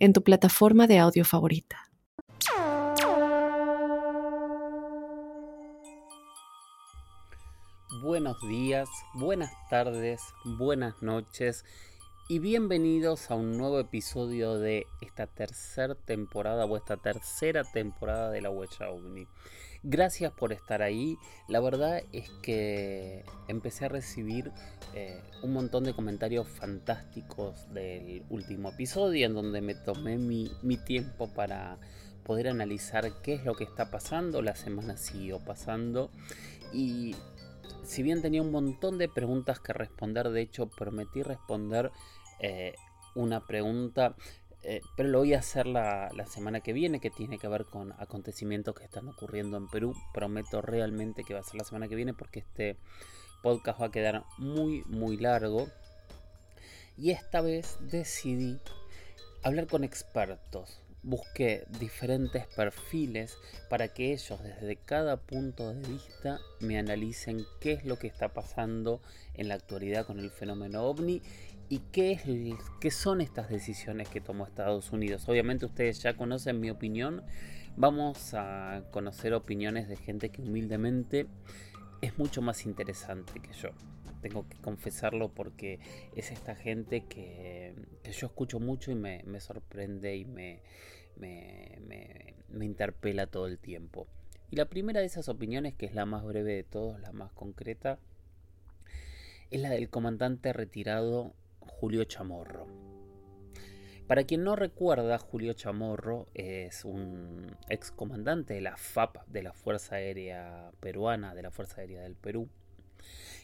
en tu plataforma de audio favorita. Buenos días, buenas tardes, buenas noches y bienvenidos a un nuevo episodio de esta tercera temporada o esta tercera temporada de la Huella OVNI. Gracias por estar ahí. La verdad es que empecé a recibir eh, un montón de comentarios fantásticos del último episodio en donde me tomé mi, mi tiempo para poder analizar qué es lo que está pasando. La semana siguió pasando y si bien tenía un montón de preguntas que responder, de hecho prometí responder eh, una pregunta, eh, pero lo voy a hacer la, la, semana que viene, que tiene que ver con acontecimientos que están ocurriendo en Perú. Prometo realmente que va a ser la semana que viene porque este podcast va a quedar muy, muy largo. Y esta vez decidí hablar con expertos busqué diferentes perfiles para que ellos desde cada punto de vista me analicen qué es lo que está pasando en la actualidad con el fenómeno ovni y qué, es, qué son estas decisiones que tomó Estados Unidos. Obviamente ustedes ya conocen mi opinión, vamos a conocer opiniones de gente que humildemente es mucho más interesante que yo tengo que confesarlo porque es esta gente que, yo escucho mucho y me, sorprende y me, me, interpela todo el tiempo. Y la primera de esas opiniones, que es la más breve de todos, la más concreta, es la del comandante retirado Julio Chamorro. Para quien no recuerda, Julio Chamorro es un ex comandante de la FAP, de la Fuerza Aérea Peruana, de la Fuerza Aérea del Perú,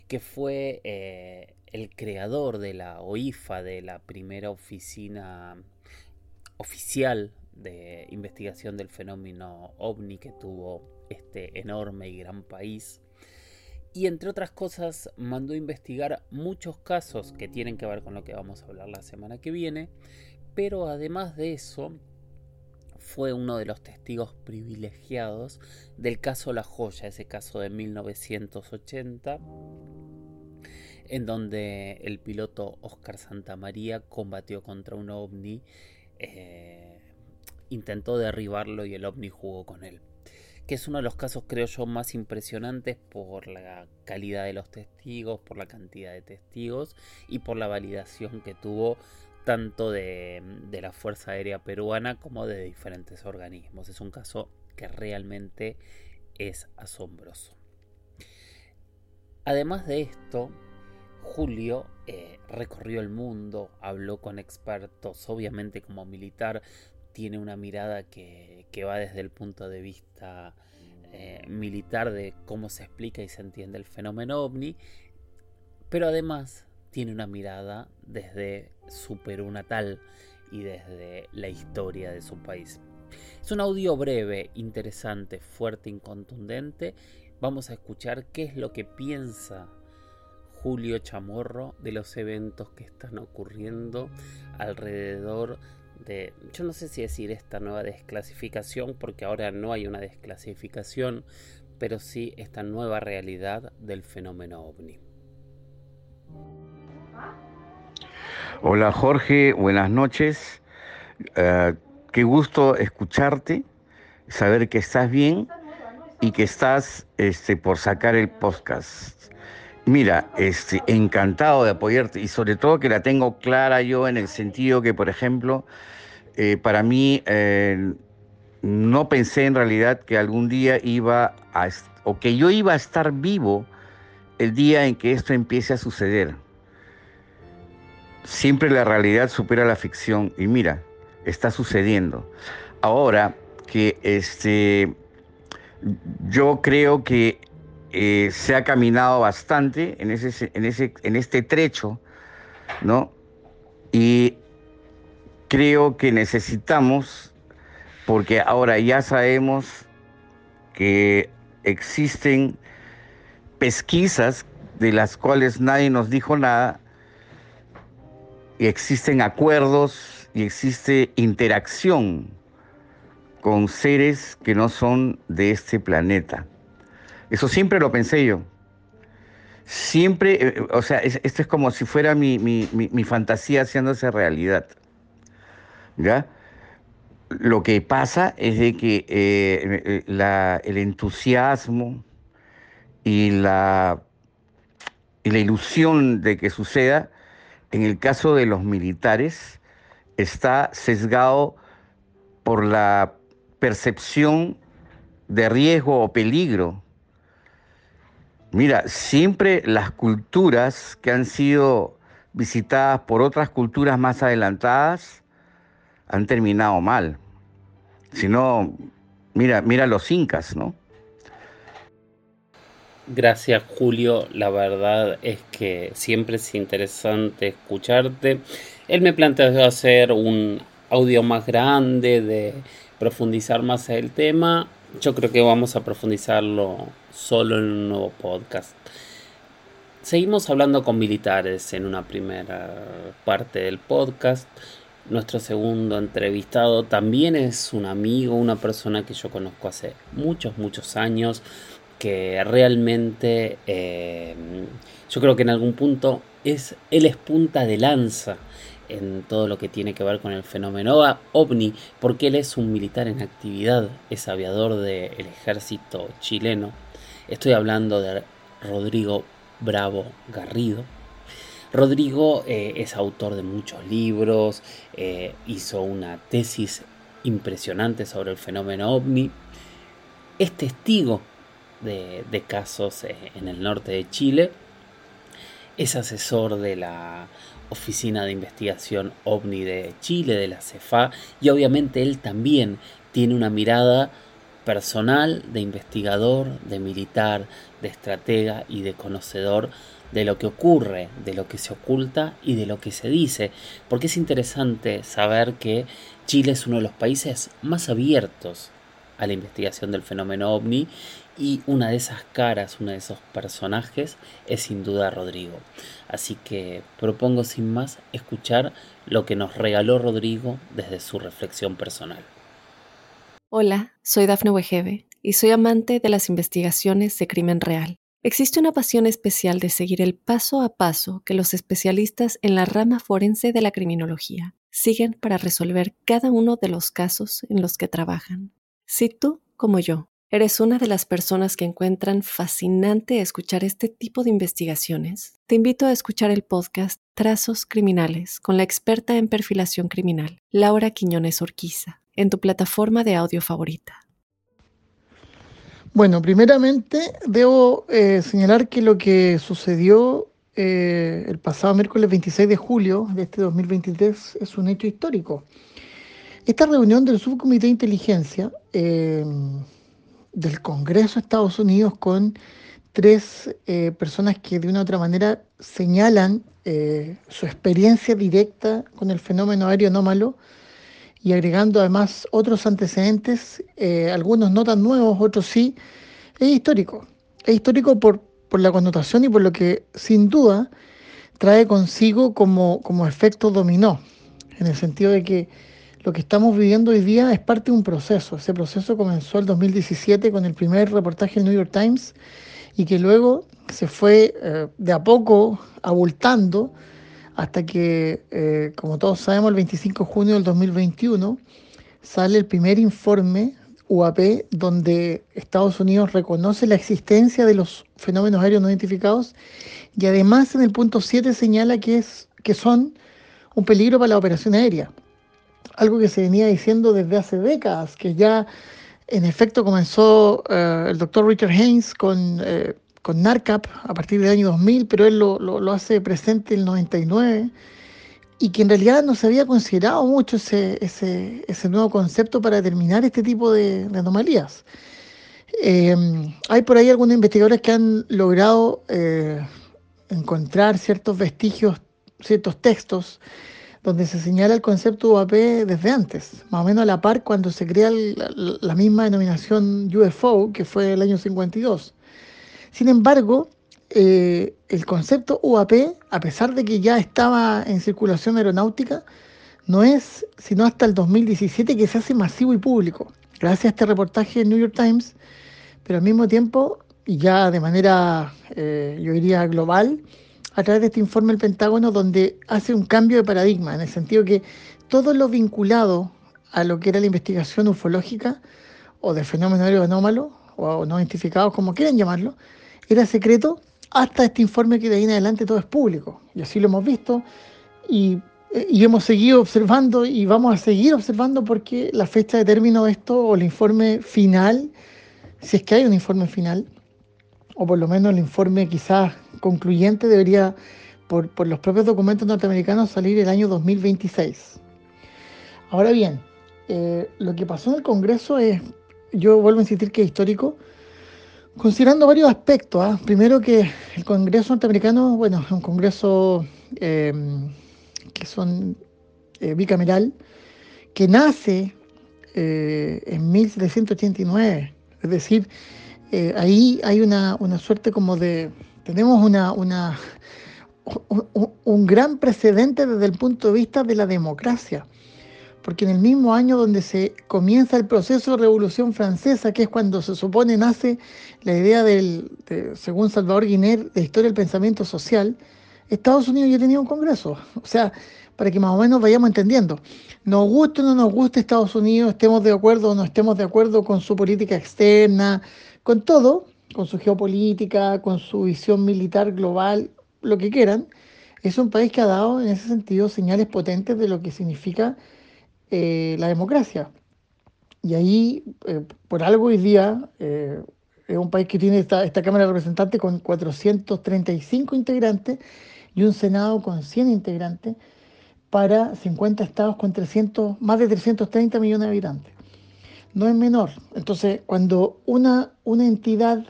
que fue eh, el creador de la OIFA, de la primera oficina oficial de investigación del fenómeno ovni que tuvo este enorme y gran país. Y entre otras cosas mandó a investigar muchos casos que tienen que ver con lo que vamos a hablar la semana que viene. Pero además de eso, fue uno de los testigos privilegiados del caso La Joya, ese caso de 1980, en donde el piloto Oscar Santamaría combatió contra un ovni, eh, intentó derribarlo y el ovni jugó con él. Que es uno de los casos, creo yo, más impresionantes por la calidad de los testigos, por la cantidad de testigos y por la validación que tuvo tanto de, la Fuerza Aérea Peruana como de diferentes organismos. Es un caso que realmente es asombroso. Además de esto, Julio eh, recorrió el mundo, habló con expertos, obviamente como militar tiene una mirada que, va desde el punto de vista eh, militar de cómo se explica y se entiende el fenómeno ovni, pero además tiene una mirada desde su Perú natal y desde la historia de su país. Es un audio breve, interesante, fuerte y contundente. Vamos a escuchar qué es lo que piensa Julio Chamorro de los eventos que están ocurriendo alrededor de, yo no sé si decir esta nueva desclasificación, porque ahora no hay una desclasificación, pero sí esta nueva realidad del fenómeno ovni. Hola Jorge, buenas noches. Eh, qué gusto escucharte, saber que estás bien y que estás este, por sacar el podcast. Mira, este, encantado de apoyarte y sobre todo que la tengo clara yo en el sentido que, por ejemplo, eh, para mí eh, no pensé en realidad que algún día iba a, o que yo iba a estar vivo el día en que esto empiece a suceder siempre la realidad supera la ficción y mira, está sucediendo. Ahora que este, yo creo que eh, se ha caminado bastante en, ese, en, ese, en este trecho, ¿no? Y creo que necesitamos porque ahora ya sabemos que existen pesquisas de las cuales nadie nos dijo nada, y existen acuerdos y existe interacción con seres que no son de este planeta. Eso siempre lo pensé yo. Siempre, eh, o sea, esto es como si fuera mi, mi fantasía haciéndose realidad. ¿Ya? Lo que pasa es de que eh, eh, el entusiasmo y la, y la ilusión de que suceda, en el caso de los militares, está sesgado por la percepción de riesgo o peligro. Mira, siempre las culturas que han sido visitadas por otras culturas más adelantadas, han terminado mal. Si no, mira, mira los incas, ¿no? Gracias Julio, la verdad es que siempre es interesante escucharte. Él me planteó hacer un audio más grande, de profundizar más el tema. Yo creo que vamos a profundizarlo solo en un nuevo podcast. Seguimos hablando con militares en una primera parte del podcast. Nuestro segundo entrevistado también es un amigo, una persona que yo conozco hace muchos, muchos años, que realmente eh, yo creo que en algún punto es, él es punta de lanza en todo lo que tiene que ver con el fenómeno ovni, porque él es un militar en actividad, es aviador del ejército chileno. Estoy hablando de Rodrigo Bravo Garrido Rodrigo eh, es autor de muchos libros, eh, hizo una tesis impresionante sobre el fenómeno ovni, es testigo de, casos eh, en el norte de Chile, es asesor de la Oficina de Investigación OVNI de Chile, de la CEFA, y obviamente él también tiene una mirada personal de investigador, de militar, de estratega y de conocedor de lo que ocurre, de lo que se oculta y de lo que se dice, porque es interesante saber que Chile es uno de los países más abiertos a la investigación del fenómeno ovni y una de esas caras, uno de esos personajes es sin duda Rodrigo. Así que propongo sin más escuchar lo que nos regaló Rodrigo desde su reflexión personal. Hola, soy Dafne Wegebe y soy amante de las investigaciones de crimen real. Existe una pasión especial de seguir el paso a paso que los especialistas en la rama forense de la criminología siguen para resolver cada uno de los casos en los que trabajan. Si tú, como yo, eres una de las personas que encuentran fascinante escuchar este tipo de investigaciones, te invito a escuchar el podcast Trazos Criminales con la experta en perfilación criminal, Laura Quiñones Orquiza, en tu plataforma de audio favorita. Bueno, primeramente debo eh, señalar que lo que sucedió eh, el pasado miércoles 26 de julio de este 2023 es un hecho histórico. Esta reunión del Subcomité de Inteligencia eh, del Congreso de Estados Unidos con tres personas que de una u otra manera señalan su experiencia directa con el fenómeno aéreo anómalo y agregando además otros antecedentes, eh, algunos no tan nuevos, otros sí, es histórico. Es histórico por, por la connotación y por lo que sin duda trae consigo como, como efecto dominó, en el sentido de que lo que estamos viviendo hoy día es parte de un proceso. Ese proceso comenzó el 2017 con el primer reportaje del New York Times y que luego se fue eh, de a poco abultando hasta que, eh, como todos sabemos, el 25 de junio del 2021 sale el primer informe UAP donde Estados Unidos reconoce la existencia de los fenómenos aéreos no identificados y además en el punto 7 señala que, es, que son un peligro para la operación aérea. Algo que se venía diciendo desde hace décadas, que ya en efecto comenzó eh, el doctor Richard Haynes con eh, con NARCAP a partir del año 2000, pero él lo, hace presente en el 99 y que en realidad no se había considerado mucho ese, ese, nuevo concepto para determinar este tipo de, anomalías. Eh, hay por ahí algunos investigadores que han logrado eh, encontrar ciertos vestigios, ciertos textos donde se señala el concepto UAP desde antes, más o menos a la par cuando se crea la, misma denominación UFO, que fue el año 52. Sin embargo, eh, el concepto UAP, a pesar de que ya estaba en circulación aeronáutica, no es sino hasta el 2017 que se hace masivo y público, gracias a este reportaje en New York Times, pero al mismo tiempo, y ya de manera, eh, yo diría, global, a través de este informe del Pentágono donde hace un cambio de paradigma, en el sentido que todo lo vinculado a lo que era la investigación ufológica o de fenómenos anómalos o no identificados, como quieran llamarlo, era secreto hasta este informe que de ahí en adelante todo es público. Y así lo hemos visto y, y, hemos seguido observando y vamos a seguir observando porque la fecha de término de esto o el informe final, si es que hay un informe final, o por lo menos el informe quizás concluyente debería, por, los propios documentos norteamericanos, salir el año 2026. Ahora bien, eh, lo que pasó en el Congreso es, yo vuelvo a insistir que es histórico, considerando varios aspectos. ¿ah? Primero que el Congreso norteamericano, bueno, es un Congreso em, que son eh, bicameral, que nace eh, en 1789, es decir, ahí hay una, suerte como de, tenemos una, un, gran precedente desde el punto de vista de la democracia, porque en el mismo año donde se comienza el proceso de Revolución Francesa, que es cuando se supone nace la idea del, según Salvador Guiner, de historia del pensamiento social, Estados Unidos ya tenía un Congreso. O sea, para que más o menos vayamos entendiendo. Nos guste o no nos guste Estados Unidos, estemos de acuerdo o no estemos de acuerdo con su política externa, con todo, con su geopolítica, con su visión militar global, lo que quieran, es un país que ha dado en ese sentido señales potentes de lo que significa eh, la democracia. Y ahí, eh, por algo hoy día, eh, es un país que tiene esta, Cámara de Representantes con 435 integrantes y un Senado con 100 integrantes para 50 estados con 300, más de 330 millones de habitantes no es menor. Entonces, cuando una, una entidad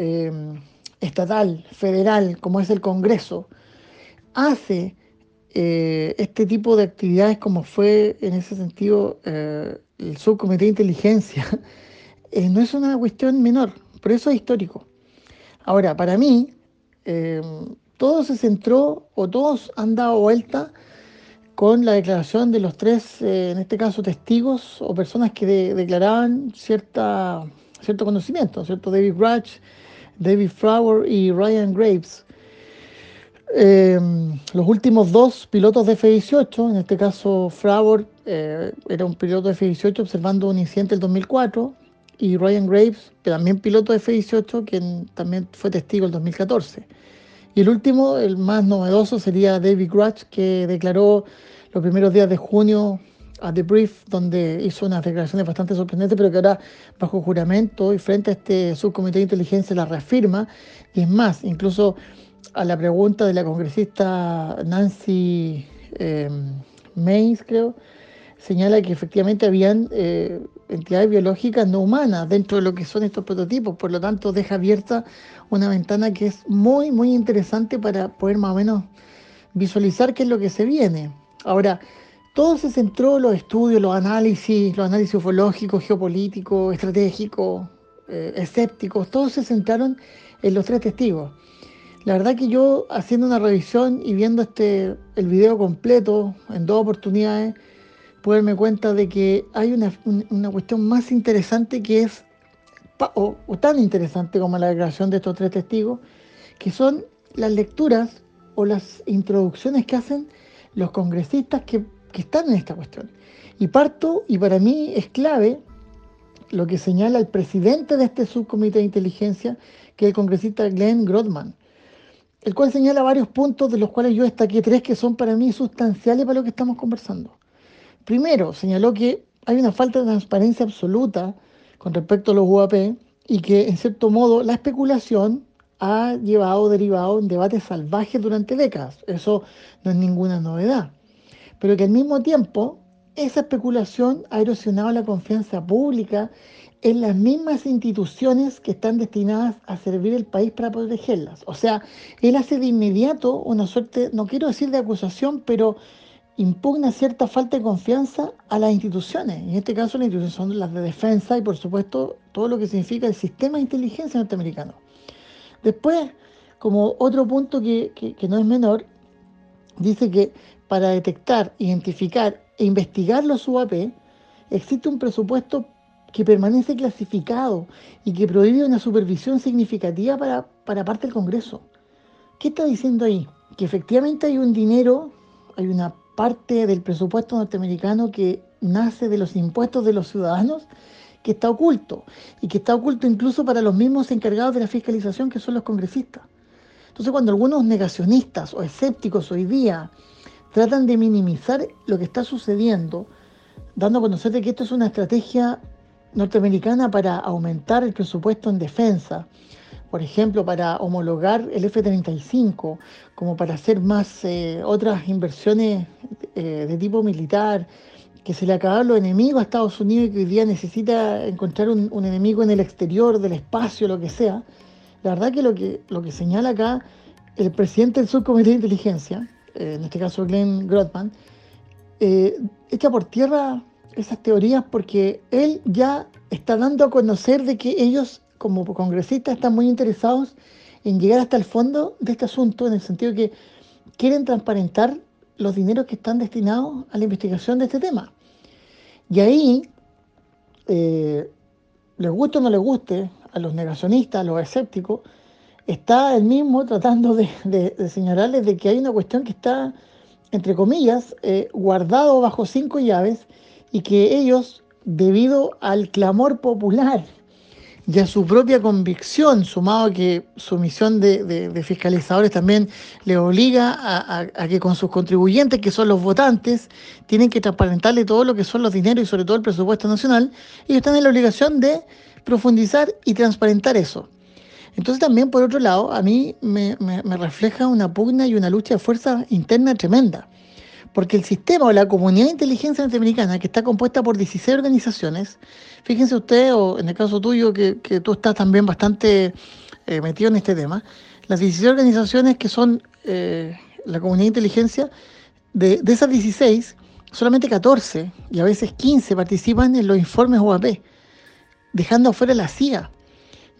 eh, estatal, federal, como es el Congreso, hace eh, este tipo de actividades como fue en ese sentido eh, el subcomité de inteligencia, no es una cuestión menor, por eso es histórico. Ahora, para mí, todo se centró o todos han dado vuelta con la declaración de los tres, en este caso, testigos o personas que declaraban cierta, cierto conocimiento, ¿cierto? David Ratch, David Flower y Ryan Graves. Eh, los últimos dos pilotos de F-18, en este caso Flower eh, era un piloto de F-18 observando un incidente del 2004 y Ryan Graves, también piloto de F-18, quien también fue testigo el 2014. Y el último, el más novedoso, sería David Grutch, que declaró los primeros días de junio a The Brief, donde hizo unas declaraciones bastante sorprendentes, pero que ahora bajo juramento y frente a este subcomité de inteligencia la reafirma. Y es más, incluso a la pregunta de la congresista Nancy eh, Mays, creo, señala que efectivamente habían eh, entidades biológicas no humanas dentro de lo que son estos prototipos, por lo tanto deja abierta una ventana que es muy, muy interesante para poder más o menos visualizar qué es lo que se viene. Ahora, todo se centró, los estudios, los análisis, los análisis ufológicos, geopolíticos, estratégicos, eh, escépticos, todos se centraron en los tres testigos. La verdad que yo haciendo una revisión y viendo este el video completo en dos oportunidades, pude darme cuenta de que hay una, una cuestión más interesante que es, o, tan interesante como la declaración de estos tres testigos, que son las lecturas o las introducciones que hacen los congresistas que, que están en esta cuestión. Y parto, y para mí es clave, lo que señala el presidente de este subcomité de inteligencia, que es el congresista Glenn Grodman, el cual señala varios puntos de los cuales yo destaqué tres que son para mí sustanciales para lo que estamos conversando. Primero, señaló que hay una falta de transparencia absoluta con respecto a los UAP y que, en cierto modo, la especulación ha llevado, derivado en debates salvajes durante décadas. Eso no es ninguna novedad. Pero que al mismo tiempo, esa especulación ha erosionado la confianza pública en las mismas instituciones que están destinadas a servir el país para protegerlas. O sea, él hace de inmediato una suerte, no quiero decir de acusación, pero impugna cierta falta de confianza a las instituciones. En este caso, las instituciones son las de defensa y, por supuesto, todo lo que significa el sistema de inteligencia norteamericano. Después, como otro punto que, que no es menor, dice que para detectar, identificar e investigar los UAP, existe un presupuesto que permanece clasificado y que prohíbe una supervisión significativa para, para parte del Congreso. ¿Qué está diciendo ahí? Que efectivamente hay un dinero, hay una parte del presupuesto norteamericano que nace de los impuestos de los ciudadanos que está oculto y que está oculto incluso para los mismos encargados de la fiscalización que son los congresistas. Entonces cuando algunos negacionistas o escépticos hoy día tratan de minimizar lo que está sucediendo, dando a conocer que esto es una estrategia norteamericana para aumentar el presupuesto en defensa, por ejemplo, para homologar el F-35, como para hacer más eh, otras inversiones eh, de tipo militar, que se le acabaron los enemigos a Estados Unidos y que hoy día necesita encontrar un, enemigo en el exterior, del espacio, lo que sea. La verdad que lo que, lo que señala acá el presidente del Subcomité de Inteligencia, eh, en este caso Glenn Grotman, echa por tierra esas teorías porque él ya está dando a conocer de que ellos como congresistas están muy interesados en llegar hasta el fondo de este asunto, en el sentido que quieren transparentar los dineros que están destinados a la investigación de este tema. Y ahí, eh, les guste o no les guste, a los negacionistas, a los escépticos, está el mismo tratando de, señalarles de que hay una cuestión que está, entre comillas, eh, guardado bajo cinco llaves y que ellos, debido al clamor popular y a su propia convicción, sumado a que su misión de, fiscalizadores también le obliga a, que con sus contribuyentes, que son los votantes, tienen que transparentarle todo lo que son los dineros y sobre todo el presupuesto nacional, ellos están en la obligación de profundizar y transparentar eso. Entonces también, por otro lado, a mí me, refleja una pugna y una lucha de fuerza interna tremenda. Porque el sistema o la comunidad de inteligencia norteamericana, que está compuesta por 16 organizaciones, fíjense ustedes, o en el caso tuyo, que, tú estás también bastante eh, metido en este tema, las 16 organizaciones que son eh, la comunidad de inteligencia, de, de, esas 16, solamente 14 y a veces 15 participan en los informes OAP, dejando afuera la CIA.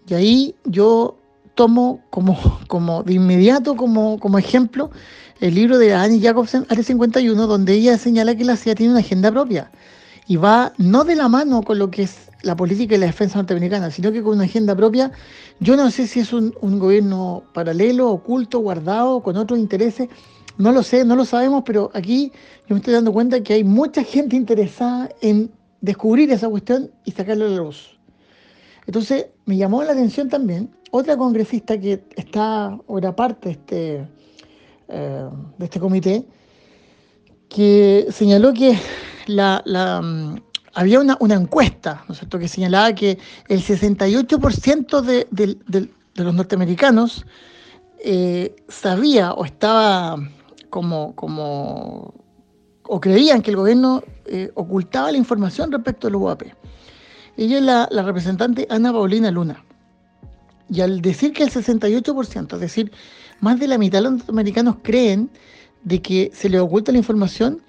Y ahí yo tomo como, como de inmediato como, como ejemplo el libro de Annie Jacobsen, Área 51, donde ella señala que la CIA tiene una agenda propia y va no de la mano con lo que es la política y la defensa norteamericana, sino que con una agenda propia. Yo no sé si es un, gobierno paralelo, oculto, guardado, con otros intereses. No lo sé, no lo sabemos, pero aquí yo me estoy dando cuenta que hay mucha gente interesada en descubrir esa cuestión y sacarla a la luz. Entonces, me llamó la atención también otra congresista que está o era parte de este, eh, de este comité, que señaló que mm, había una, encuesta, ¿no es cierto?, que señalaba que el 68% de, de, los norteamericanos eh, sabía o estaba como, o creían que el gobierno eh, ocultaba la información respecto a los UAP. Ella es la, representante Ana Paulina Luna. Y al decir que el 68%, es decir, más de la mitad de los norteamericanos creen de que se les oculta la información,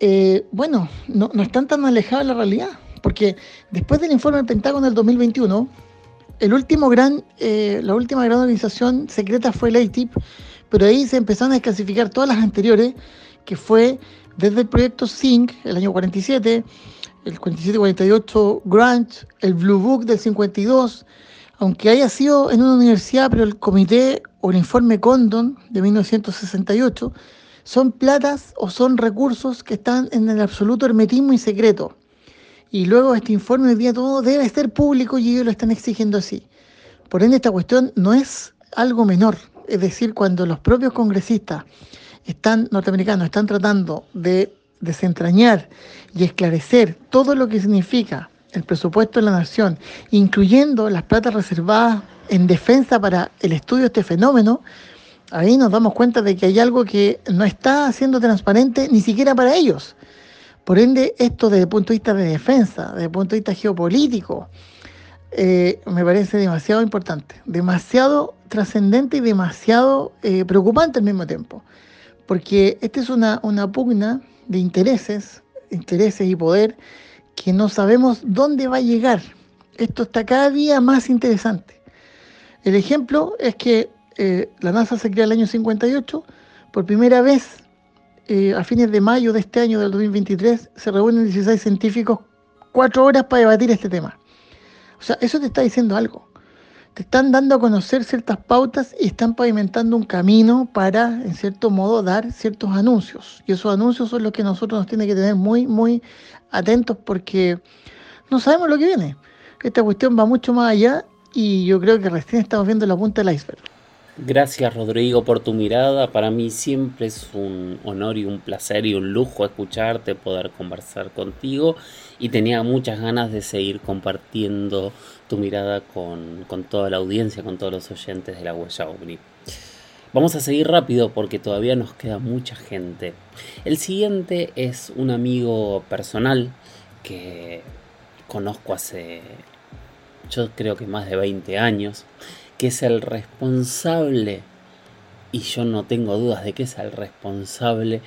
eh, bueno, no, están tan alejados de la realidad, porque después del informe del Pentágono del 2021, el último gran, eh, la última gran organización secreta fue el ATIP, pero ahí se empezaron a desclasificar todas las anteriores, que fue desde el proyecto SYNC, el año 47, el 47-48 Grant, el Blue Book del 52, aunque haya sido en una universidad, pero el comité o el informe Condon de 1968 son platas o son recursos que están en el absoluto hermetismo y secreto. Y luego este informe hoy día todo debe ser público y ellos lo están exigiendo así. Por ende, esta cuestión no es algo menor. Es decir, cuando los propios congresistas están, norteamericanos están tratando de desentrañar y esclarecer todo lo que significa el presupuesto de la nación, incluyendo las platas reservadas en defensa para el estudio de este fenómeno, ahí nos damos cuenta de que hay algo que no está siendo transparente ni siquiera para ellos. Por ende, esto desde el punto de vista de defensa, desde el punto de vista geopolítico, eh, me parece demasiado importante, demasiado trascendente y demasiado eh, preocupante al mismo tiempo. Porque esta es una, una pugna de intereses, intereses y poder que no sabemos dónde va a llegar. Esto está cada día más interesante. El ejemplo es que eh, la NASA se crea el año 58, por primera vez eh, a fines de mayo de este año del 2023 se reúnen 16 científicos cuatro horas para debatir este tema. O sea, eso te está diciendo algo te están dando a conocer ciertas pautas y están pavimentando un camino para, en cierto modo, dar ciertos anuncios. Y esos anuncios son los que nosotros nos tienen que tener muy, muy atentos porque no sabemos lo que viene. Esta cuestión va mucho más allá y yo creo que recién estamos viendo la punta del iceberg. Gracias Rodrigo por tu mirada. Para mí siempre es un honor y un placer y un lujo escucharte, poder conversar contigo y tenía muchas ganas de seguir compartiendo tu mirada con, toda la audiencia, con todos los oyentes de la huella OVNI. Vamos a seguir rápido porque todavía nos queda mucha gente. El siguiente es un amigo personal que conozco hace, yo creo que más de 20 años que es el responsable, y yo no tengo dudas de que es el responsable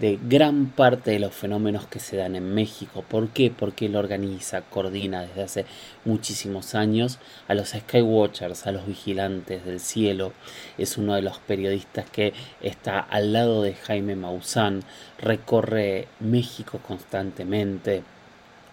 de gran parte de los fenómenos que se dan en México. ¿Por qué? Porque él organiza, coordina desde hace muchísimos años a los Skywatchers, a los vigilantes del cielo. Es uno de los periodistas que está al lado de Jaime Maussan, recorre México constantemente,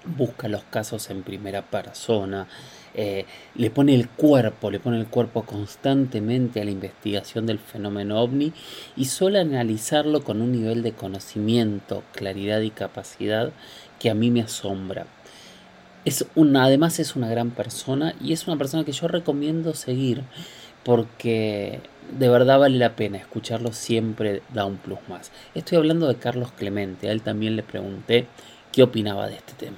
busca los casos en primera persona, eh, le pone el cuerpo, le pone el cuerpo constantemente a la investigación del fenómeno ovni y suele analizarlo con un nivel de conocimiento, claridad y capacidad que a mí me asombra. Es una, además es una gran persona y es una persona que yo recomiendo seguir porque de verdad vale la pena escucharlo siempre da un plus más. Estoy hablando de Carlos Clemente, a él también le pregunté qué opinaba de este tema.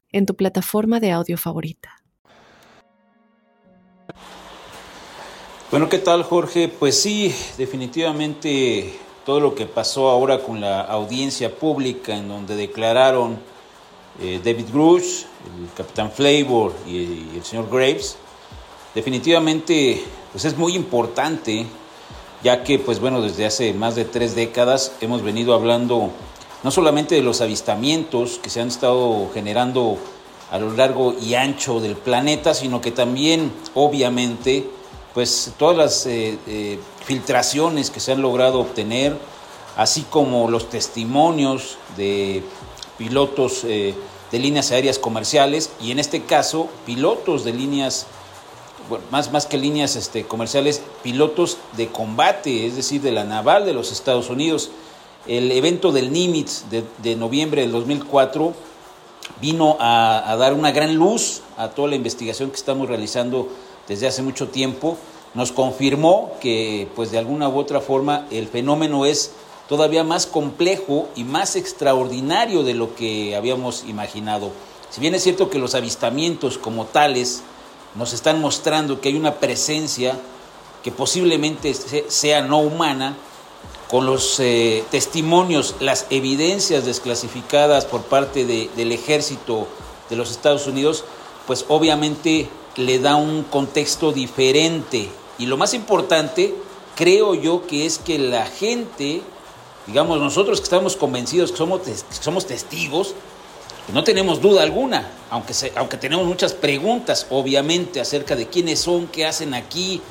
en tu plataforma de audio favorita. Bueno, ¿qué tal Jorge? Pues sí, definitivamente todo lo que pasó ahora con la audiencia pública en donde declararon eh, David Grush, el capitán Flavor y, el señor Graves, definitivamente pues es muy importante ya que pues bueno desde hace más de tres décadas hemos venido hablando no solamente de los avistamientos que se han estado generando a lo largo y ancho del planeta, sino que también obviamente pues todas las eh, eh, filtraciones que se han logrado obtener, así como los testimonios de pilotos eh, de líneas aéreas comerciales y en este caso pilotos de líneas, bueno, más, más que líneas este, comerciales, pilotos de combate, es decir, de la naval de los Estados Unidos. El evento del Nimitz de, de noviembre del 2004 vino a, a dar una gran luz a toda la investigación que estamos realizando desde hace mucho tiempo, nos confirmó que pues de alguna u otra forma el fenómeno es todavía más complejo y más extraordinario de lo que habíamos imaginado. Si bien es cierto que los avistamientos como tales nos están mostrando que hay una presencia que posiblemente sea no humana, con los eh, testimonios, las evidencias desclasificadas por parte del ejército de los Estados Unidos, pues obviamente le da un contexto diferente. Y lo más importante, creo yo, que es que la gente, digamos nosotros que estamos convencidos que somos, somos testigos, no tenemos duda alguna, aunque, aunque tenemos muchas preguntas, obviamente, acerca de quiénes son, qué hacen aquí,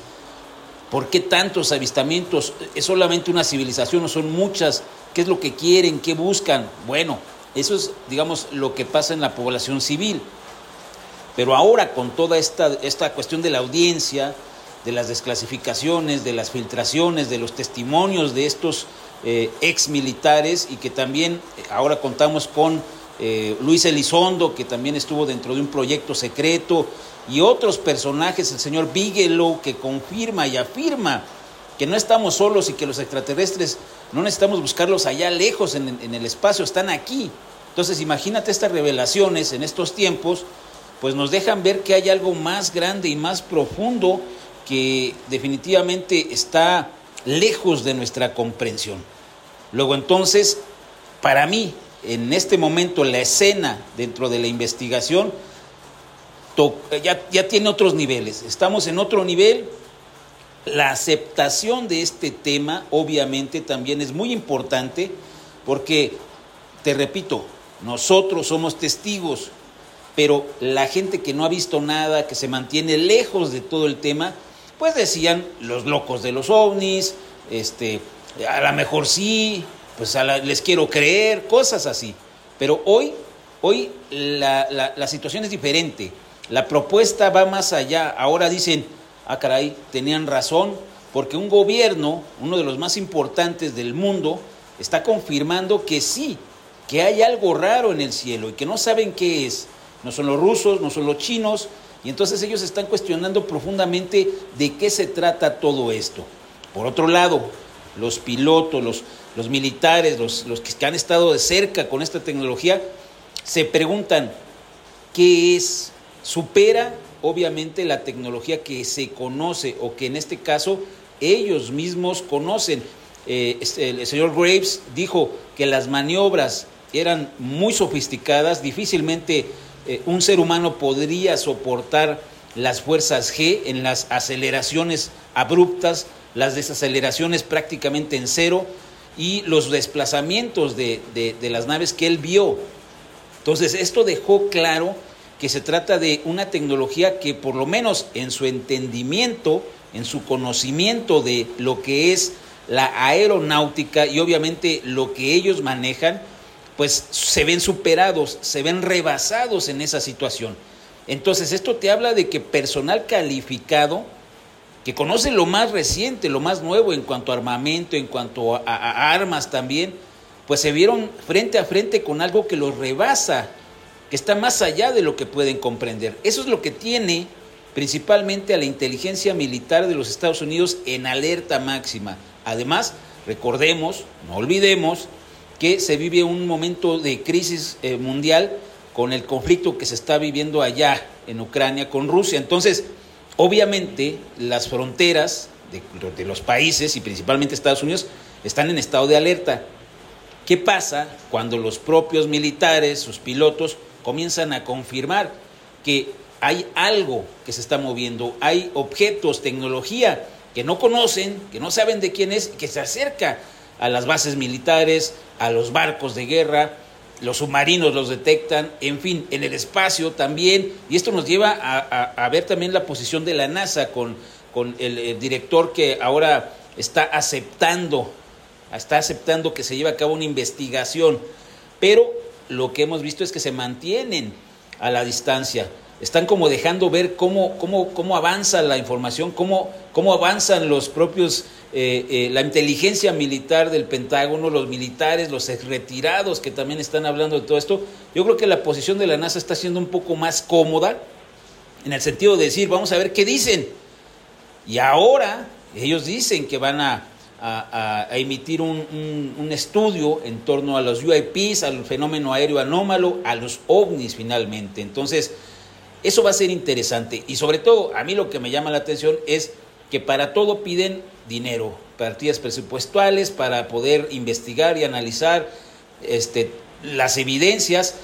por qué tantos avistamientos, es solamente una civilización, no son muchas, qué es lo que quieren, qué buscan. Bueno, eso es, digamos, lo que pasa en la población civil. Pero ahora con toda esta, esta cuestión de la audiencia, de las desclasificaciones, de las filtraciones, de los testimonios de estos eh, ex militares y que también eh, ahora contamos con eh, Luis Elizondo, que también estuvo dentro de un proyecto secreto, y otros personajes, el señor Bigelow, que confirma y afirma que no estamos solos y que los extraterrestres no necesitamos buscarlos allá lejos en, en el espacio, están aquí. Entonces imagínate estas revelaciones en estos tiempos, pues nos dejan ver que hay algo más grande y más profundo que definitivamente está lejos de nuestra comprensión. Luego entonces, para mí, en este momento, la escena dentro de la investigación ya, tiene otros niveles. Estamos en otro nivel. La aceptación de este tema, obviamente, también es muy importante porque, te repito, nosotros somos testigos, pero la gente que no ha visto nada, que se mantiene lejos de todo el tema, pues decían los locos de los ovnis, este, a lo mejor sí, pues les quiero creer, cosas así. Pero hoy, hoy la, la situación es diferente. La propuesta va más allá. Ahora dicen, ah caray, tenían razón, porque un gobierno, uno de los más importantes del mundo, está confirmando que sí, que hay algo raro en el cielo y que no saben qué es. No son los rusos, no son los chinos, y entonces ellos están cuestionando profundamente de qué se trata todo esto. Por otro lado, los pilotos, los, los militares, los, los que han estado de cerca con esta tecnología, se preguntan, ¿qué es? ¿Supera obviamente la tecnología que se conoce o que en este caso ellos mismos conocen? Eh, el señor Graves dijo que las maniobras eran muy sofisticadas, difícilmente eh, un ser humano podría soportar las fuerzas G en las aceleraciones abruptas, las desaceleraciones prácticamente en cero y los desplazamientos de, de las naves que él vio. Entonces, esto dejó claro que se trata de una tecnología que por lo menos en su entendimiento, en su conocimiento de lo que es la aeronáutica y obviamente lo que ellos manejan, pues se ven superados, se ven rebasados en esa situación. Entonces esto te habla de que personal calificado, que conoce lo más reciente, lo más nuevo en cuanto a armamento, en cuanto a, armas también, pues se vieron frente a frente con algo que los rebasa, que está más allá de lo que pueden comprender. Eso es lo que tiene principalmente a la inteligencia militar de los Estados Unidos en alerta máxima. Además, recordemos, no olvidemos, que se vive un momento de crisis eh, mundial con el conflicto que se está viviendo allá en Ucrania con Rusia. Entonces, obviamente, las fronteras de, los países y principalmente Estados Unidos están en estado de alerta. ¿Qué pasa cuando los propios militares, sus pilotos, comienzan a confirmar que hay algo que se está moviendo, hay objetos, tecnología que no conocen, que no saben de quién es, que se acerca a las bases militares, a los barcos de guerra, los submarinos los detectan, en fin, en el espacio también, y esto nos lleva a, ver también la posición de la NASA con, el, director que ahora está aceptando, está aceptando que se lleve a cabo una investigación, pero lo que hemos visto es que se mantienen a la distancia, están como dejando ver cómo, cómo, cómo avanza la información, cómo, cómo avanzan los propios eh, eh, la inteligencia militar del Pentágono, los militares, los retirados que también están hablando de todo esto, yo creo que la posición de la NASA está siendo un poco más cómoda en el sentido de decir, vamos a ver qué dicen. Y ahora ellos dicen que van a, emitir un, un, estudio en torno a los UIPs, al fenómeno aéreo anómalo, a los ovnis finalmente. Entonces, eso va a ser interesante. Y sobre todo, a mí lo que me llama la atención es que para todo piden dinero, partidas presupuestales para poder investigar y analizar este, las evidencias.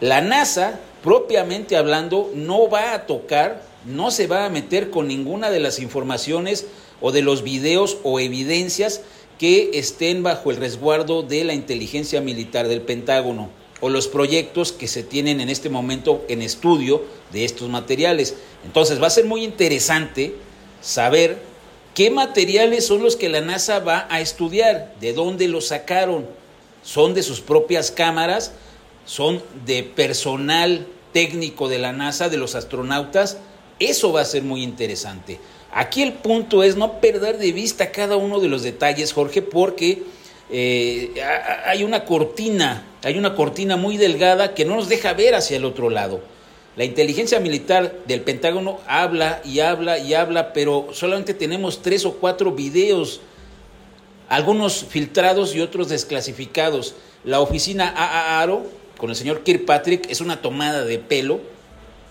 La NASA, propiamente hablando, no va a tocar, no se va a meter con ninguna de las informaciones o de los videos o evidencias que estén bajo el resguardo de la inteligencia militar del Pentágono o los proyectos que se tienen en este momento en estudio de estos materiales. Entonces va a ser muy interesante saber qué materiales son los que la NASA va a estudiar, de dónde los sacaron, son de sus propias cámaras, son de personal técnico de la NASA, de los astronautas, eso va a ser muy interesante. Aquí el punto es no perder de vista cada uno de los detalles, Jorge, porque eh, hay una cortina, hay una cortina muy delgada que no nos deja ver hacia el otro lado. La inteligencia militar del Pentágono habla y habla y habla, pero solamente tenemos tres o cuatro videos, algunos filtrados y otros desclasificados. La oficina AAARO, con el señor Kirkpatrick es una tomada de pelo,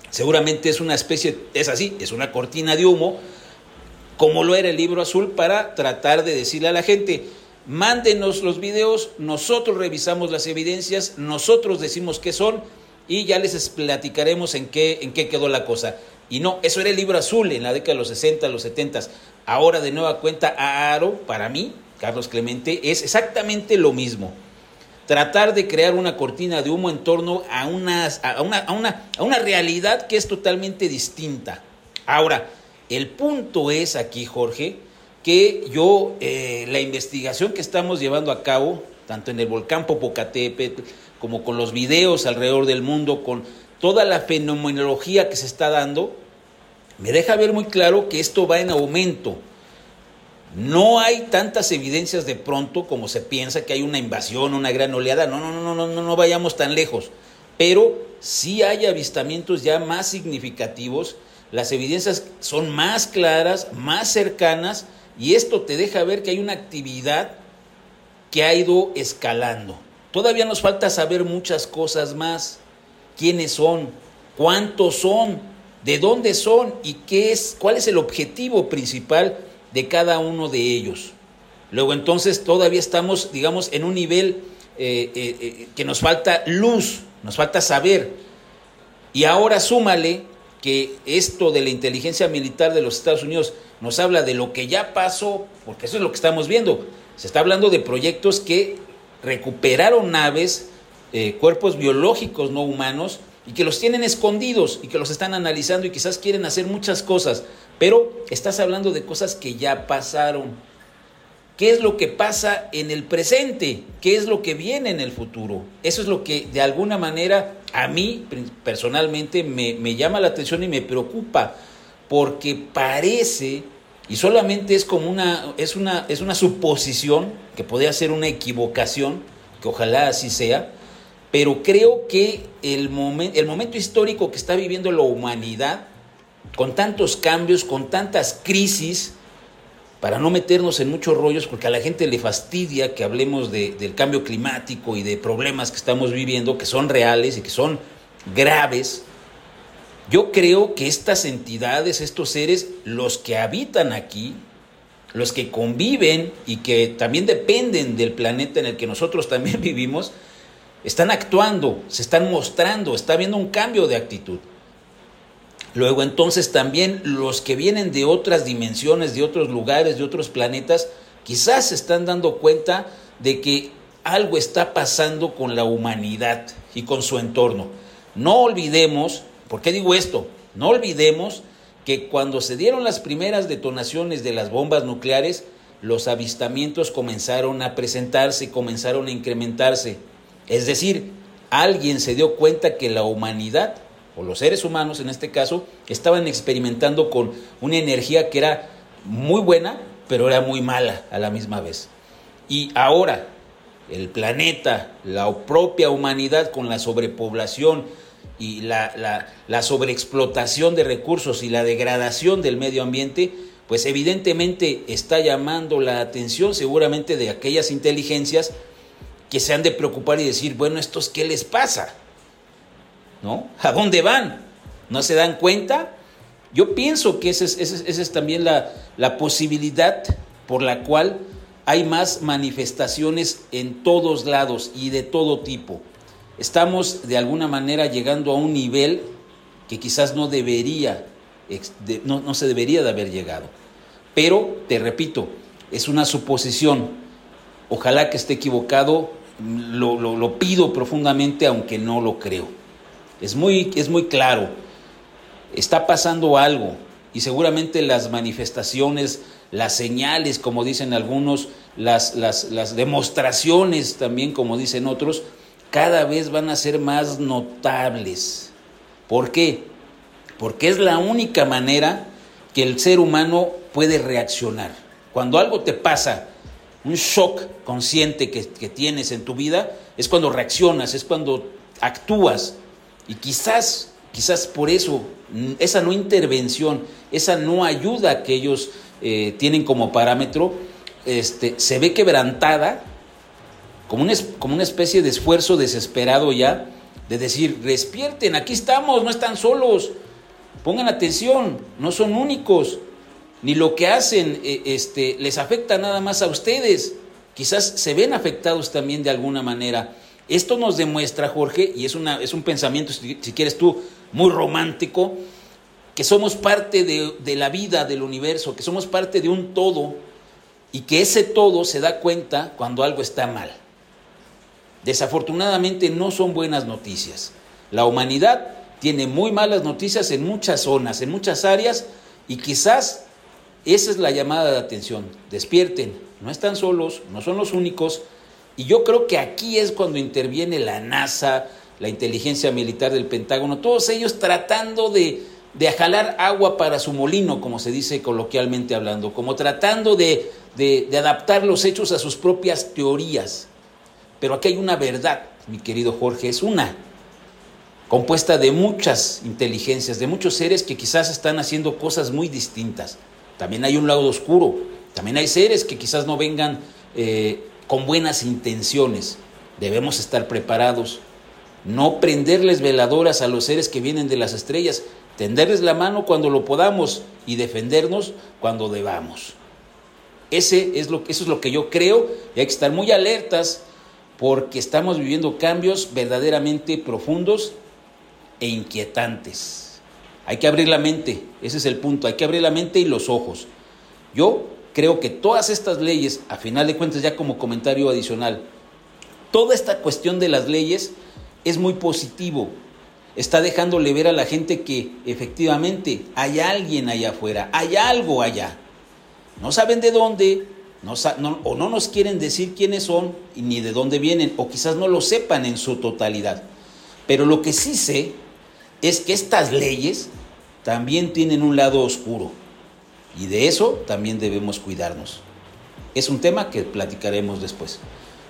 seguramente es una especie, es así, es una cortina de humo, como lo era el libro azul, para tratar de decirle a la gente, mándenos los videos, nosotros revisamos las evidencias, nosotros decimos qué son y ya les platicaremos en qué, en qué quedó la cosa. Y no, eso era el libro azul en la década de los 60, los 70. Ahora de nueva cuenta, Aro, para mí, Carlos Clemente, es exactamente lo mismo. Tratar de crear una cortina de humo en torno a, una, a, una, a, una, a una realidad que es totalmente distinta. Ahora, el punto es aquí, Jorge, que yo, eh, la investigación que estamos llevando a cabo, tanto en el volcán Popocatépetl, como con los videos alrededor del mundo, con toda la fenomenología que se está dando, me deja ver muy claro que esto va en aumento. No hay tantas evidencias de pronto como se piensa que hay una invasión, una gran oleada. No, no, no, no, no, no vayamos tan lejos. Pero sí hay avistamientos ya más significativos. Las evidencias son más claras, más cercanas, y esto te deja ver que hay una actividad que ha ido escalando. Todavía nos falta saber muchas cosas más. ¿Quiénes son? ¿Cuántos son? de dónde son y qué es, cuál es el objetivo principal de cada uno de ellos. Luego entonces todavía estamos, digamos, en un nivel eh, eh, eh, que nos falta luz, nos falta saber. Y ahora súmale que esto de la inteligencia militar de los Estados Unidos nos habla de lo que ya pasó, porque eso es lo que estamos viendo. Se está hablando de proyectos que recuperaron naves, cuerpos biológicos no humanos, y que los tienen escondidos y que los están analizando y quizás quieren hacer muchas cosas, pero estás hablando de cosas que ya pasaron. ¿Qué es lo que pasa en el presente? ¿Qué es lo que viene en el futuro? Eso es lo que de alguna manera a mí personalmente me, me llama la atención y me preocupa, porque parece, y solamente es como una, es una, es una suposición, que podría ser una equivocación, que ojalá así sea, pero creo que el, el momento histórico que está viviendo la humanidad, con tantos cambios, con tantas crisis, para no meternos en muchos rollos, porque a la gente le fastidia que hablemos del cambio climático y de problemas que estamos viviendo, que son reales y que son graves, yo creo que estas entidades, estos seres, los que habitan aquí, los que conviven y que también dependen del planeta en el que nosotros también vivimos, están actuando, se están mostrando, está habiendo un cambio de actitud. Luego entonces también los que vienen de otras dimensiones, de otros lugares, de otros planetas, quizás se están dando cuenta de que algo está pasando con la humanidad y con su entorno. No olvidemos, ¿por qué digo esto? No olvidemos que cuando se dieron las primeras detonaciones de las bombas nucleares, los avistamientos comenzaron a presentarse, comenzaron a incrementarse. Es decir, alguien se dio cuenta que la humanidad, o los seres humanos en este caso, estaban experimentando con una energía que era muy buena, pero era muy mala a la misma vez. Y ahora, el planeta, la propia humanidad con la sobrepoblación y la, la, sobreexplotación de recursos y la degradación del medio ambiente, pues evidentemente está llamando la atención seguramente de aquellas inteligencias que se han de preocupar y decir, bueno, ¿estos qué les pasa? ¿No? ¿A dónde van? ¿No se dan cuenta? Yo pienso que esa es, es también la, la posibilidad por la cual hay más manifestaciones en todos lados y de todo tipo. Estamos de alguna manera llegando a un nivel que quizás no debería, no, no se debería de haber llegado. Pero, te repito, es una suposición. Ojalá que esté equivocado, lo, lo, pido profundamente, aunque no lo creo. Es muy, es muy claro, está pasando algo y seguramente las manifestaciones, las señales, como dicen algunos, las, las, las demostraciones también, como dicen otros, cada vez van a ser más notables. ¿Por qué? Porque es la única manera que el ser humano puede reaccionar. Cuando algo te pasa un shock consciente que, tienes en tu vida, es cuando reaccionas, es cuando actúas. Y quizás, quizás por eso, esa no intervención, esa no ayuda que ellos eh, tienen como parámetro, este, se ve quebrantada como una, como una especie de esfuerzo desesperado ya de decir, despierten, aquí estamos, no están solos, pongan atención, no son únicos, ni lo que hacen eh, este, les afecta nada más a ustedes, quizás se ven afectados también de alguna manera. Esto nos demuestra, Jorge, y es, una, es un pensamiento, si, quieres tú, muy romántico, que somos parte de, de la vida, del universo, que somos parte de un todo, y que ese todo se da cuenta cuando algo está mal. Desafortunadamente no son buenas noticias. La humanidad tiene muy malas noticias en muchas zonas, en muchas áreas, y quizás esa es la llamada de atención. Despierten, no están solos, no son los únicos, y yo creo que aquí es cuando interviene la NASA, la inteligencia militar del Pentágono, todos ellos tratando de, de jalar agua para su molino, como se dice coloquialmente hablando, como tratando de, de adaptar los hechos a sus propias teorías. Pero aquí hay una verdad, mi querido Jorge, es una, compuesta de muchas inteligencias, de muchos seres que quizás están haciendo cosas muy distintas. También hay un lado oscuro, también hay seres que quizás no vengan eh, con buenas intenciones. Debemos estar preparados, no prenderles veladoras a los seres que vienen de las estrellas, tenderles la mano cuando lo podamos y defendernos cuando debamos. Ese es lo, eso es lo que yo creo y hay que estar muy alertas porque estamos viviendo cambios verdaderamente profundos e inquietantes. Hay que abrir la mente, ese es el punto, hay que abrir la mente y los ojos. Yo creo que todas estas leyes, a final de cuentas ya como comentario adicional, toda esta cuestión de las leyes es muy positivo. Está dejándole ver a la gente que efectivamente hay alguien allá afuera, hay algo allá. No saben de dónde, no, o no nos quieren decir quiénes son ni de dónde vienen, o quizás no lo sepan en su totalidad. Pero lo que sí sé es que estas leyes también tienen un lado oscuro, y de eso también debemos cuidarnos. Es un tema que platicaremos después.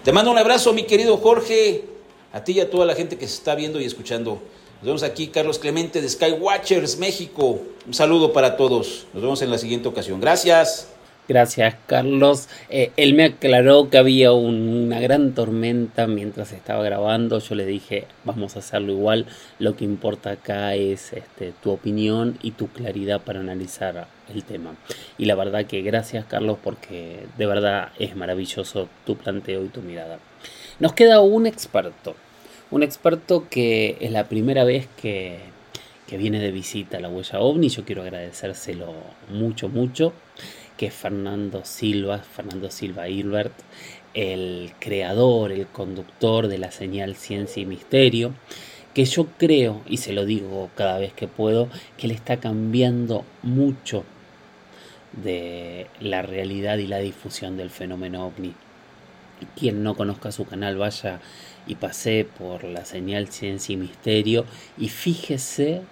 Te mando un abrazo, mi querido Jorge, a ti y a toda la gente que se está viendo y escuchando. Nos vemos aquí, Carlos Clemente de Skywatchers, México. Un saludo para todos. Nos vemos en la siguiente ocasión. Gracias. Gracias, Carlos. Eh, él me aclaró que había una gran tormenta mientras estaba grabando. Yo le dije, vamos a hacerlo igual. Lo que importa acá es este, tu opinión y tu claridad para analizar el tema. Y la verdad que gracias, Carlos, porque de verdad es maravilloso tu planteo y tu mirada. Nos queda un experto. Un experto que es la primera vez que, que viene de visita a la huella ovni. Yo quiero agradecérselo mucho, mucho que Fernando Silva, Fernando Silva Hilbert, el creador, el conductor de la señal Ciencia y Misterio, que yo creo, y se lo digo cada vez que puedo, que le está cambiando mucho de la realidad y la difusión del fenómeno ovni. Quien no conozca su canal, vaya y pase por la señal Ciencia y Misterio y fíjese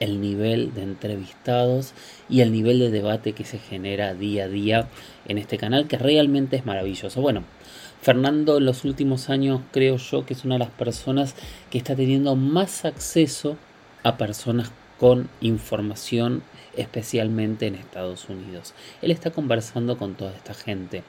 el nivel de entrevistados y el nivel de debate que se genera día a día en este canal, que realmente es maravilloso. Bueno, Fernando en los últimos años creo yo que es una de las personas que está teniendo más acceso a personas con información especialmente en Estados Unidos. Él está conversando con toda esta gente.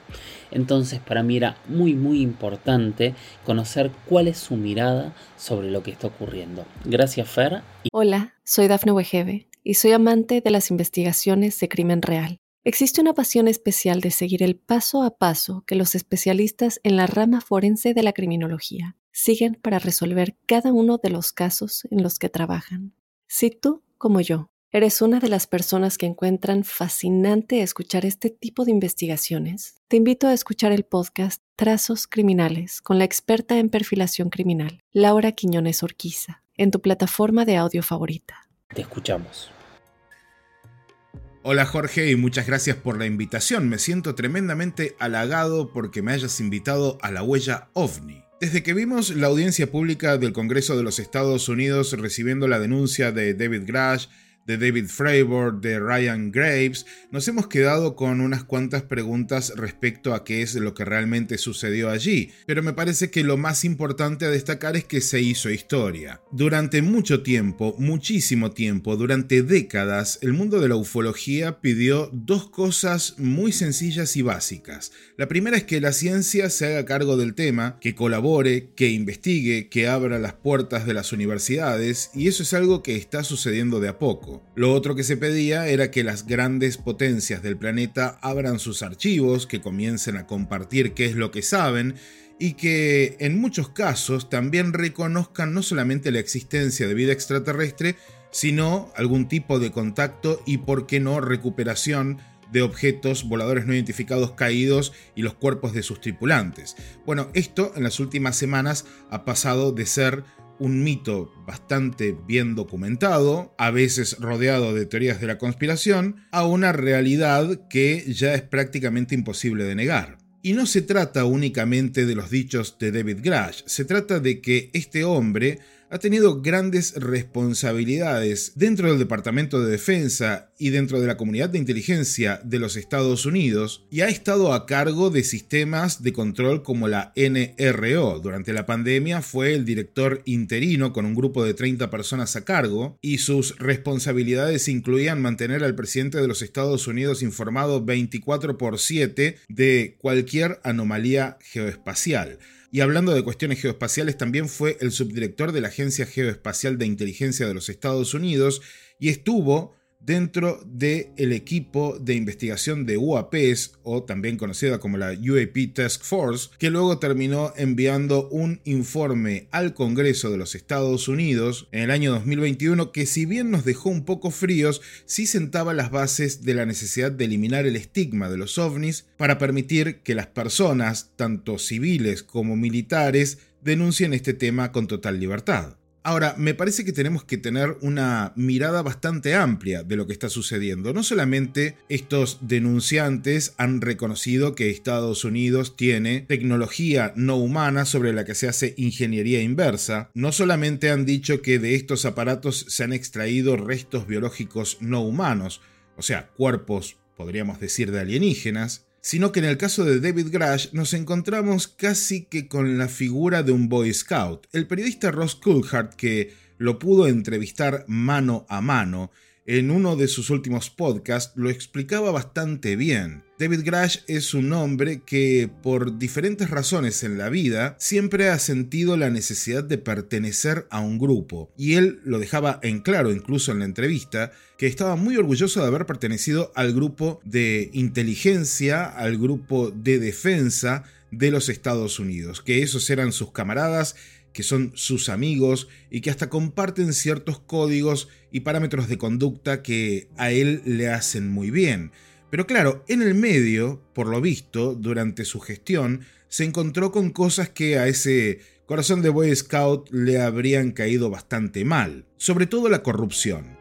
Entonces para mí era muy muy importante conocer cuál es su mirada sobre lo que está ocurriendo. Gracias Fer. Hola, soy Dafne Wegebe y soy amante de las investigaciones de crimen real. Existe una pasión especial de seguir el paso a paso que los especialistas en la rama forense de la criminología siguen para resolver cada uno de los casos en los que trabajan. Si tú, como yo, ¿Eres una de las personas que encuentran fascinante escuchar este tipo de investigaciones? Te invito a escuchar el podcast Trazos Criminales con la experta en perfilación criminal, Laura Quiñones Orquiza, en tu plataforma de audio favorita. Te escuchamos. Hola Jorge y muchas gracias por la invitación. Me siento tremendamente halagado porque me hayas invitado a la huella ovni. Desde que vimos la audiencia pública del Congreso de los Estados Unidos recibiendo la denuncia de David Grash, de David Fravor, de Ryan Graves, nos hemos quedado con unas cuantas preguntas respecto a qué es lo que realmente sucedió allí, pero me parece que lo más importante a destacar es que se hizo historia. Durante mucho tiempo, muchísimo tiempo, durante décadas, el mundo de la ufología pidió dos cosas muy sencillas y básicas. La primera es que la ciencia se haga cargo del tema, que colabore, que investigue, que abra las puertas de las universidades, y eso es algo que está sucediendo de a poco. Lo otro que se pedía era que las grandes potencias del planeta abran sus archivos, que comiencen a compartir qué es lo que saben y que en muchos casos también reconozcan no solamente la existencia de vida extraterrestre, sino algún tipo de contacto y, por qué no, recuperación de objetos voladores no identificados caídos y los cuerpos de sus tripulantes. Bueno, esto en las últimas semanas ha pasado de ser un mito bastante bien documentado, a veces rodeado de teorías de la conspiración, a una realidad que ya es prácticamente imposible de negar. Y no se trata únicamente de los dichos de David Grash, se trata de que este hombre ha tenido grandes responsabilidades dentro del Departamento de Defensa y dentro de la comunidad de inteligencia de los Estados Unidos y ha estado a cargo de sistemas de control como la NRO. Durante la pandemia fue el director interino con un grupo de 30 personas a cargo y sus responsabilidades incluían mantener al presidente de los Estados Unidos informado 24 por 7 de cualquier anomalía geoespacial. Y hablando de cuestiones geoespaciales, también fue el subdirector de la Agencia Geoespacial de Inteligencia de los Estados Unidos y estuvo dentro del el equipo de investigación de UAPs, o también conocida como la UAP Task Force, que luego terminó enviando un informe al Congreso de los Estados Unidos en el año 2021 que si bien nos dejó un poco fríos, sí sentaba las bases de la necesidad de eliminar el estigma de los ovnis para permitir que las personas, tanto civiles como militares, denuncien este tema con total libertad. Ahora, me parece que tenemos que tener una mirada bastante amplia de lo que está sucediendo. No solamente estos denunciantes han reconocido que Estados Unidos tiene tecnología no humana sobre la que se hace ingeniería inversa, no solamente han dicho que de estos aparatos se han extraído restos biológicos no humanos, o sea, cuerpos, podríamos decir, de alienígenas, sino que en el caso de David Grash nos encontramos casi que con la figura de un Boy Scout. El periodista Ross Coulthard, que lo pudo entrevistar mano a mano, en uno de sus últimos podcasts lo explicaba bastante bien. David Grash es un hombre que por diferentes razones en la vida siempre ha sentido la necesidad de pertenecer a un grupo y él lo dejaba en claro incluso en la entrevista que estaba muy orgulloso de haber pertenecido al grupo de inteligencia, al grupo de defensa de los Estados Unidos, que esos eran sus camaradas que son sus amigos y que hasta comparten ciertos códigos y parámetros de conducta que a él le hacen muy bien. Pero claro, en el medio, por lo visto, durante su gestión, se encontró con cosas que a ese corazón de Boy Scout le habrían caído bastante mal, sobre todo la corrupción.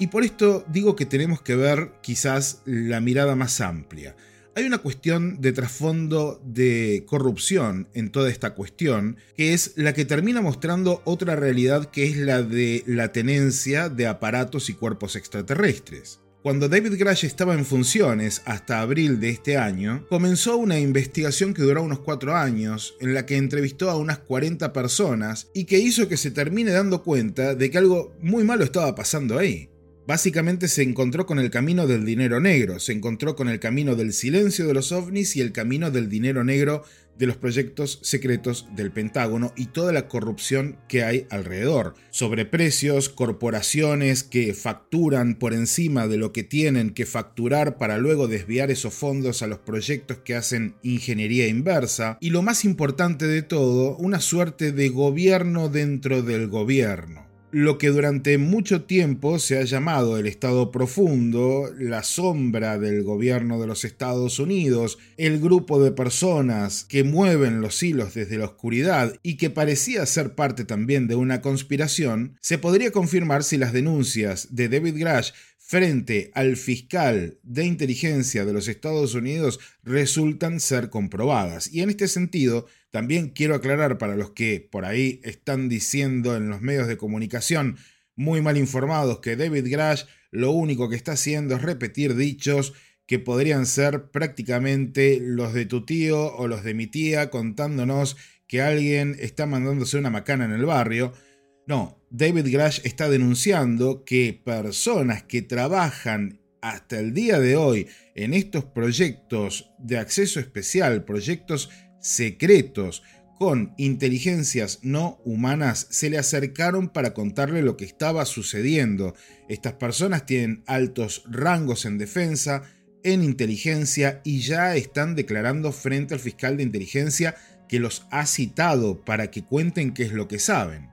Y por esto digo que tenemos que ver quizás la mirada más amplia. Hay una cuestión de trasfondo de corrupción en toda esta cuestión, que es la que termina mostrando otra realidad que es la de la tenencia de aparatos y cuerpos extraterrestres. Cuando David Grash estaba en funciones hasta abril de este año, comenzó una investigación que duró unos cuatro años, en la que entrevistó a unas 40 personas y que hizo que se termine dando cuenta de que algo muy malo estaba pasando ahí. Básicamente se encontró con el camino del dinero negro, se encontró con el camino del silencio de los ovnis y el camino del dinero negro de los proyectos secretos del Pentágono y toda la corrupción que hay alrededor. Sobreprecios, corporaciones que facturan por encima de lo que tienen que facturar para luego desviar esos fondos a los proyectos que hacen ingeniería inversa. Y lo más importante de todo, una suerte de gobierno dentro del gobierno lo que durante mucho tiempo se ha llamado el Estado profundo, la sombra del gobierno de los Estados Unidos, el grupo de personas que mueven los hilos desde la oscuridad y que parecía ser parte también de una conspiración, se podría confirmar si las denuncias de David Grash frente al fiscal de inteligencia de los Estados Unidos resultan ser comprobadas. Y en este sentido, también quiero aclarar para los que por ahí están diciendo en los medios de comunicación muy mal informados que David Grash lo único que está haciendo es repetir dichos que podrían ser prácticamente los de tu tío o los de mi tía contándonos que alguien está mandándose una macana en el barrio. No, David Grash está denunciando que personas que trabajan hasta el día de hoy en estos proyectos de acceso especial, proyectos secretos, con inteligencias no humanas se le acercaron para contarle lo que estaba sucediendo. Estas personas tienen altos rangos en defensa, en inteligencia y ya están declarando frente al fiscal de inteligencia que los ha citado para que cuenten qué es lo que saben.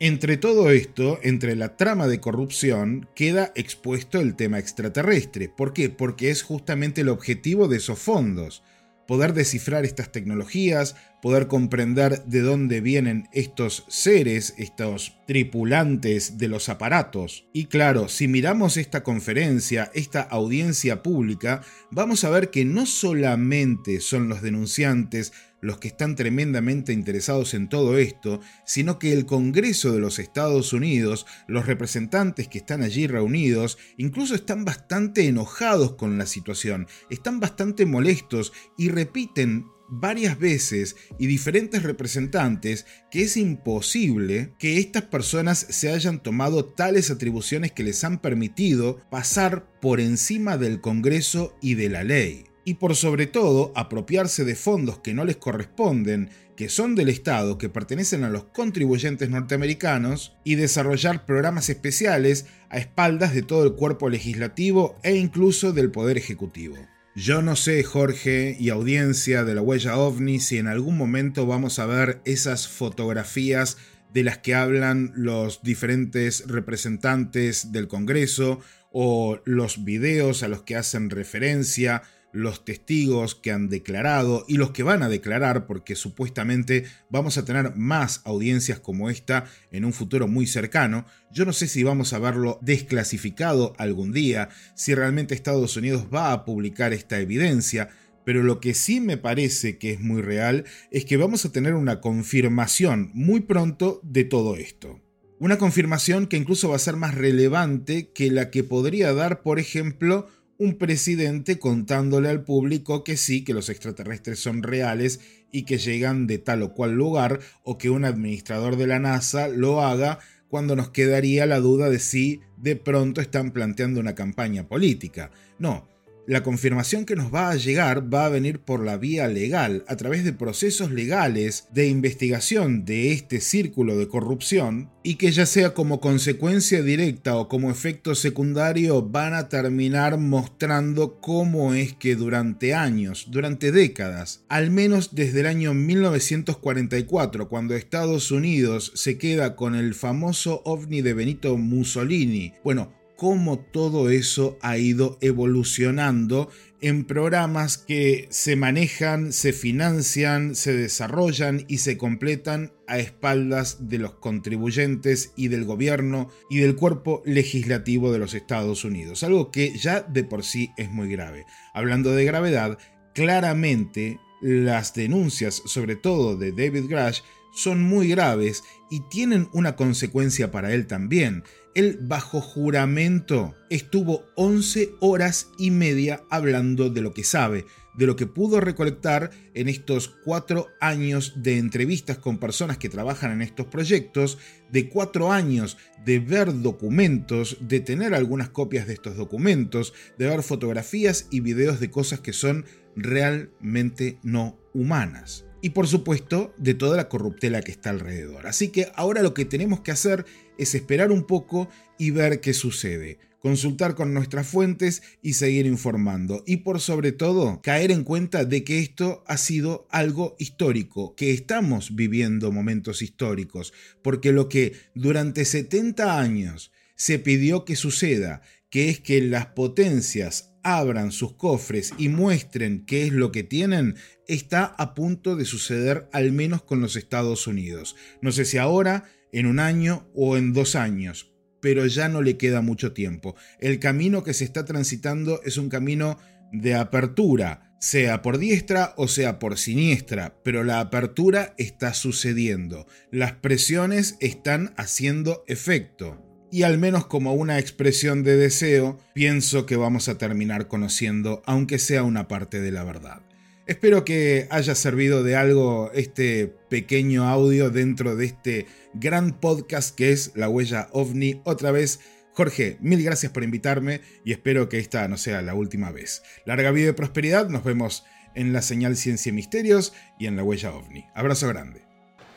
Entre todo esto, entre la trama de corrupción, queda expuesto el tema extraterrestre. ¿Por qué? Porque es justamente el objetivo de esos fondos poder descifrar estas tecnologías, poder comprender de dónde vienen estos seres, estos tripulantes de los aparatos. Y claro, si miramos esta conferencia, esta audiencia pública, vamos a ver que no solamente son los denunciantes los que están tremendamente interesados en todo esto, sino que el Congreso de los Estados Unidos, los representantes que están allí reunidos, incluso están bastante enojados con la situación, están bastante molestos y repiten varias veces y diferentes representantes que es imposible que estas personas se hayan tomado tales atribuciones que les han permitido pasar por encima del Congreso y de la ley y por sobre todo apropiarse de fondos que no les corresponden, que son del Estado, que pertenecen a los contribuyentes norteamericanos, y desarrollar programas especiales a espaldas de todo el cuerpo legislativo e incluso del Poder Ejecutivo. Yo no sé, Jorge y audiencia de la huella ovni, si en algún momento vamos a ver esas fotografías de las que hablan los diferentes representantes del Congreso o los videos a los que hacen referencia los testigos que han declarado y los que van a declarar, porque supuestamente vamos a tener más audiencias como esta en un futuro muy cercano. Yo no sé si vamos a verlo desclasificado algún día, si realmente Estados Unidos va a publicar esta evidencia, pero lo que sí me parece que es muy real es que vamos a tener una confirmación muy pronto de todo esto. Una confirmación que incluso va a ser más relevante que la que podría dar, por ejemplo, un presidente contándole al público que sí, que los extraterrestres son reales y que llegan de tal o cual lugar, o que un administrador de la NASA lo haga cuando nos quedaría la duda de si de pronto están planteando una campaña política. No, la confirmación que nos va a llegar va a venir por la vía legal, a través de procesos legales de investigación de este círculo de corrupción, y que ya sea como consecuencia directa o como efecto secundario van a terminar mostrando cómo es que durante años, durante décadas, al menos desde el año 1944, cuando Estados Unidos se queda con el famoso ovni de Benito Mussolini, bueno, cómo todo eso ha ido evolucionando en programas que se manejan, se financian, se desarrollan y se completan a espaldas de los contribuyentes y del gobierno y del cuerpo legislativo de los Estados Unidos, algo que ya de por sí es muy grave. Hablando de gravedad, claramente las denuncias, sobre todo de David Grash, son muy graves y tienen una consecuencia para él también. Él bajo juramento estuvo 11 horas y media hablando de lo que sabe, de lo que pudo recolectar en estos cuatro años de entrevistas con personas que trabajan en estos proyectos, de cuatro años de ver documentos, de tener algunas copias de estos documentos, de ver fotografías y videos de cosas que son realmente no humanas y por supuesto de toda la corruptela que está alrededor. Así que ahora lo que tenemos que hacer es esperar un poco y ver qué sucede, consultar con nuestras fuentes y seguir informando y por sobre todo caer en cuenta de que esto ha sido algo histórico, que estamos viviendo momentos históricos, porque lo que durante 70 años se pidió que suceda, que es que las potencias abran sus cofres y muestren qué es lo que tienen, está a punto de suceder al menos con los Estados Unidos. No sé si ahora, en un año o en dos años, pero ya no le queda mucho tiempo. El camino que se está transitando es un camino de apertura, sea por diestra o sea por siniestra, pero la apertura está sucediendo. Las presiones están haciendo efecto. Y al menos como una expresión de deseo, pienso que vamos a terminar conociendo, aunque sea una parte de la verdad. Espero que haya servido de algo este pequeño audio dentro de este gran podcast que es La Huella OVNI. Otra vez, Jorge, mil gracias por invitarme y espero que esta no sea la última vez. Larga vida y prosperidad, nos vemos en la señal Ciencia y Misterios y en La Huella OVNI. Abrazo grande.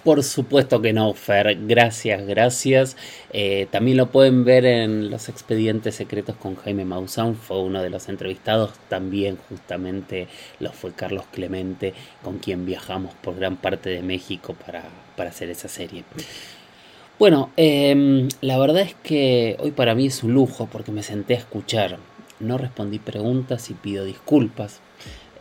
Por supuesto que no, Fer. Gracias, gracias. Eh, también lo pueden ver en los expedientes secretos con Jaime Maussan. Fue uno de los entrevistados. También justamente lo fue Carlos Clemente, con quien viajamos por gran parte de México para, hacer esa serie. Bueno, em, la verdad es que hoy para mí es un lujo porque me senté a escuchar. No respondí preguntas y pido disculpas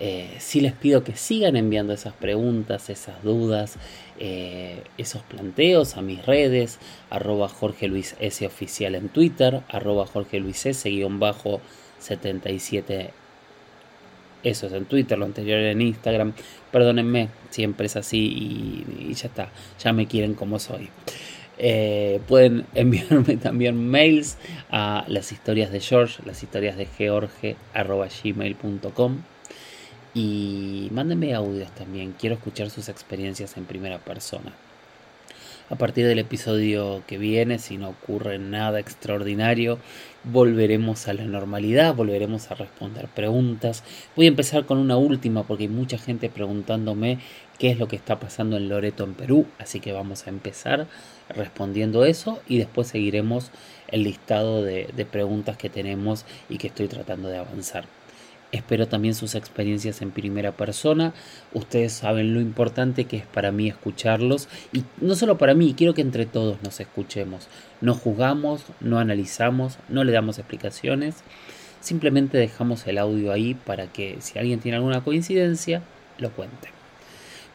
eh, sí les pido que sigan enviando esas preguntas, esas dudas, eh, esos planteos a mis redes, arroba Jorge Luis S oficial en Twitter, arroba Jorge Luis S guion bajo 77, eso es en Twitter, lo anterior en Instagram, perdónenme, siempre es así y, ya está, ya me quieren como soy. Eh, pueden enviarme también mails a las historias de George, las historias de George, arroba gmail.com y mándenme audios también, quiero escuchar sus experiencias en primera persona. A partir del episodio que viene, si no ocurre nada extraordinario, volveremos a la normalidad, volveremos a responder preguntas. Voy a empezar con una última porque hay mucha gente preguntándome qué es lo que está pasando en Loreto, en Perú. Así que vamos a empezar respondiendo eso y después seguiremos el listado de, de preguntas que tenemos y que estoy tratando de avanzar. Espero también sus experiencias en primera persona. Ustedes saben lo importante que es para mí escucharlos. Y no solo para mí, quiero que entre todos nos escuchemos. No juzgamos, no analizamos, no le damos explicaciones. Simplemente dejamos el audio ahí para que si alguien tiene alguna coincidencia, lo cuente.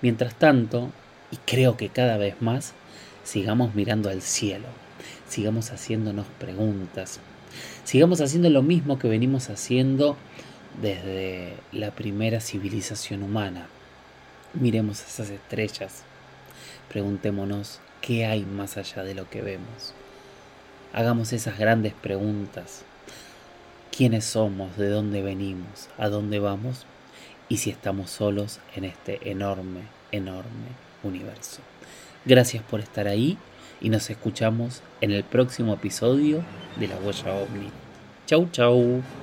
Mientras tanto, y creo que cada vez más, sigamos mirando al cielo. Sigamos haciéndonos preguntas. Sigamos haciendo lo mismo que venimos haciendo desde la primera civilización humana. Miremos esas estrellas, preguntémonos qué hay más allá de lo que vemos. Hagamos esas grandes preguntas. ¿Quiénes somos? ¿De dónde venimos? ¿A dónde vamos? Y si estamos solos en este enorme, enorme universo. Gracias por estar ahí y nos escuchamos en el próximo episodio de La Huella OVNI. Chau, chau.